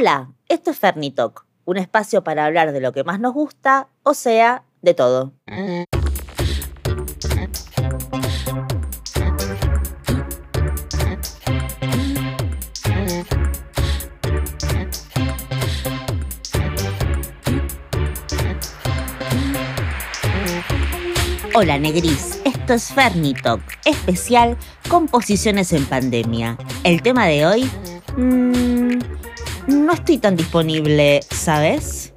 Hola, esto es Fernitalk, un espacio para hablar de lo que más nos gusta, o sea, de todo. Hola Negris, esto es Fernitalk, especial Composiciones en Pandemia. El tema de hoy... Mmm, no estoy tan disponible, ¿sabes?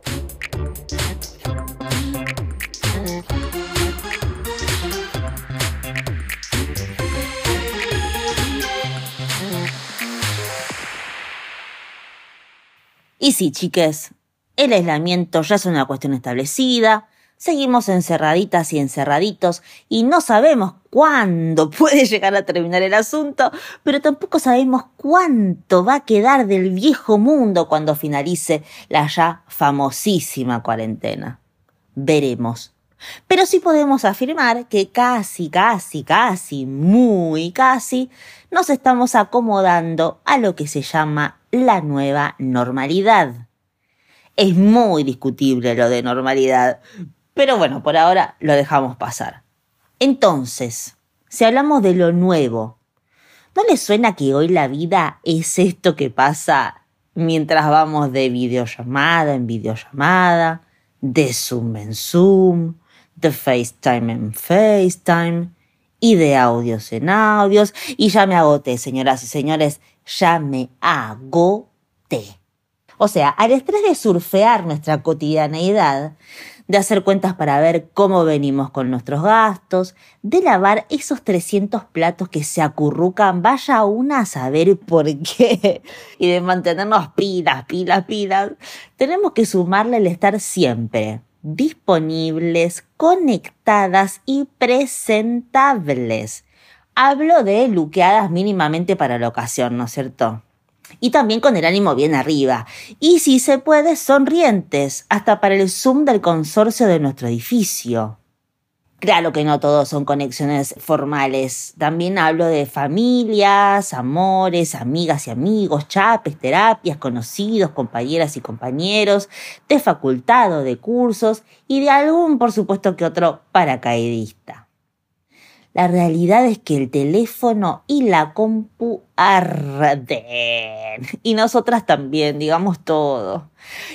Y sí, chiques, el aislamiento ya es una cuestión establecida, seguimos encerraditas y encerraditos y no sabemos cuándo puede llegar a terminar el asunto, pero tampoco sabemos cuánto va a quedar del viejo mundo cuando finalice la ya famosísima cuarentena. Veremos. Pero sí podemos afirmar que casi, casi, casi, muy casi, nos estamos acomodando a lo que se llama la nueva normalidad. Es muy discutible lo de normalidad, pero bueno, por ahora lo dejamos pasar. Entonces, si hablamos de lo nuevo, ¿no les suena que hoy la vida es esto que pasa mientras vamos de videollamada en videollamada, de Zoom en Zoom, de FaceTime en FaceTime y de audios en audios? Y ya me agoté, señoras y señores, ya me agoté. O sea, al estrés de surfear nuestra cotidianeidad, de hacer cuentas para ver cómo venimos con nuestros gastos, de lavar esos 300 platos que se acurrucan, vaya una a saber por qué, y de mantenernos pilas, pilas, pilas, tenemos que sumarle el estar siempre disponibles, conectadas y presentables. Hablo de luqueadas mínimamente para la ocasión, ¿no es cierto? Y también con el ánimo bien arriba. Y si se puede, sonrientes, hasta para el Zoom del consorcio de nuestro edificio. Claro que no todos son conexiones formales. También hablo de familias, amores, amigas y amigos, chapes, terapias, conocidos, compañeras y compañeros, de facultad o de cursos y de algún, por supuesto que otro, paracaidista. La realidad es que el teléfono y la compu arden. Y nosotras también, digamos todo.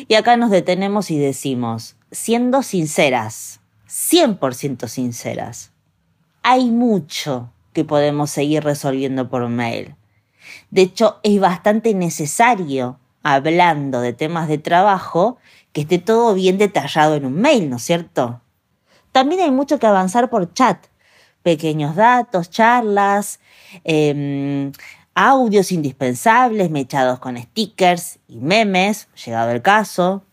Y acá nos detenemos y decimos, siendo sinceras, 100% sinceras, hay mucho que podemos seguir resolviendo por mail. De hecho, es bastante necesario, hablando de temas de trabajo, que esté todo bien detallado en un mail, ¿no es cierto? También hay mucho que avanzar por chat pequeños datos, charlas, em, audios indispensables mechados con stickers y memes, llegado el caso.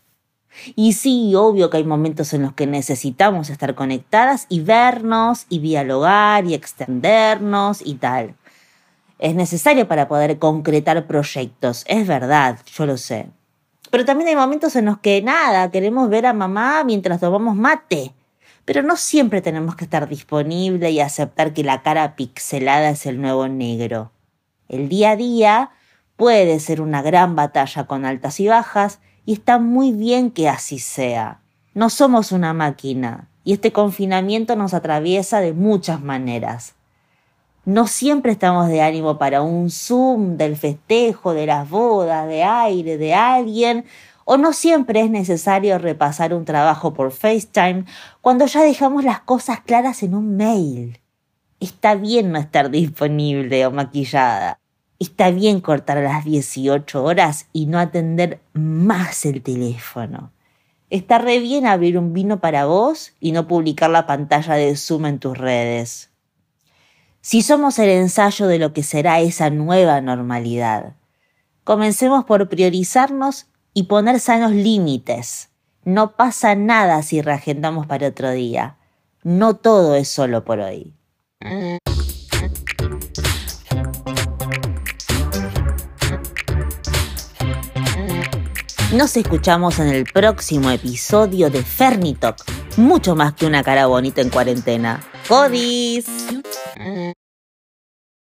Y sí, obvio que hay momentos en los que necesitamos estar conectadas y vernos y dialogar y extendernos y tal. Es necesario para poder concretar proyectos, es verdad, yo lo sé. Pero también hay momentos en los que nada, queremos ver a mamá mientras tomamos mate pero no siempre tenemos que estar disponible y aceptar que la cara pixelada es el nuevo negro. El día a día puede ser una gran batalla con altas y bajas y está muy bien que así sea. No somos una máquina y este confinamiento nos atraviesa de muchas maneras. No siempre estamos de ánimo para un Zoom del festejo, de las bodas, de aire, de alguien o no siempre es necesario repasar un trabajo por FaceTime cuando ya dejamos las cosas claras en un mail. Está bien no estar disponible o maquillada. Está bien cortar a las 18 horas y no atender más el teléfono. Está re bien abrir un vino para vos y no publicar la pantalla de Zoom en tus redes. Si somos el ensayo de lo que será esa nueva normalidad, comencemos por priorizarnos y poner sanos límites. No pasa nada si reagendamos para otro día. No todo es solo por hoy. Nos escuchamos en el próximo episodio de Fernitalk, mucho más que una cara bonita en cuarentena. ¡Codis!